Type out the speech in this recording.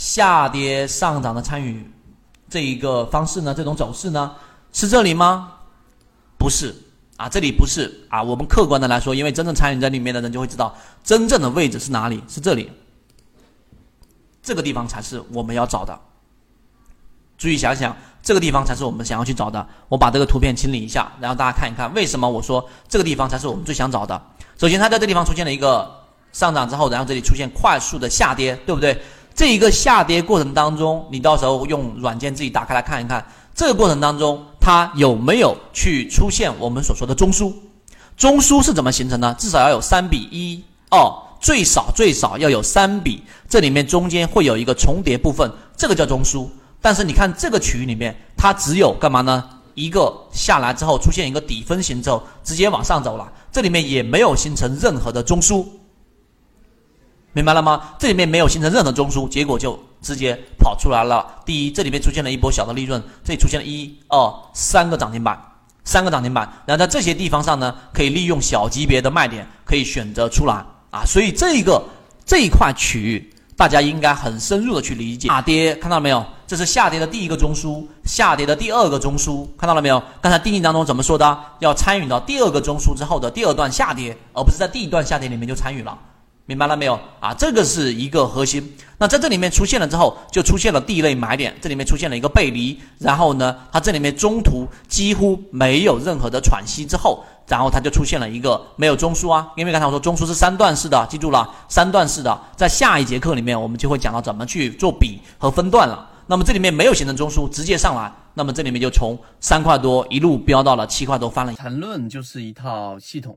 下跌上涨的参与这一个方式呢？这种走势呢？是这里吗？不是啊，这里不是啊。我们客观的来说，因为真正参与在里面的人就会知道，真正的位置是哪里？是这里，这个地方才是我们要找的。注意想想，这个地方才是我们想要去找的。我把这个图片清理一下，然后大家看一看，为什么我说这个地方才是我们最想找的？首先，它在这地方出现了一个上涨之后，然后这里出现快速的下跌，对不对？这一个下跌过程当中，你到时候用软件自己打开来看一看，这个过程当中它有没有去出现我们所说的中枢？中枢是怎么形成呢？至少要有三比一哦，最少最少要有三比，这里面中间会有一个重叠部分，这个叫中枢。但是你看这个区域里面，它只有干嘛呢？一个下来之后出现一个底分型之后，直接往上走了，这里面也没有形成任何的中枢。明白了吗？这里面没有形成任何中枢，结果就直接跑出来了。第一，这里面出现了一波小的利润，这里出现了一二三个涨停板，三个涨停板。然后在这些地方上呢，可以利用小级别的卖点，可以选择出来啊。所以这一个这一块区域，大家应该很深入的去理解。下跌看到了没有？这是下跌的第一个中枢，下跌的第二个中枢，看到了没有？刚才定义当中怎么说的？要参与到第二个中枢之后的第二段下跌，而不是在第一段下跌里面就参与了。明白了没有啊？这个是一个核心。那在这里面出现了之后，就出现了第一类买点，这里面出现了一个背离，然后呢，它这里面中途几乎没有任何的喘息之后，然后它就出现了一个没有中枢啊。因为刚才我说中枢是三段式的，记住了，三段式的，在下一节课里面我们就会讲到怎么去做比和分段了。那么这里面没有形成中枢，直接上来，那么这里面就从三块多一路飙到了七块多，翻了。缠论就是一套系统，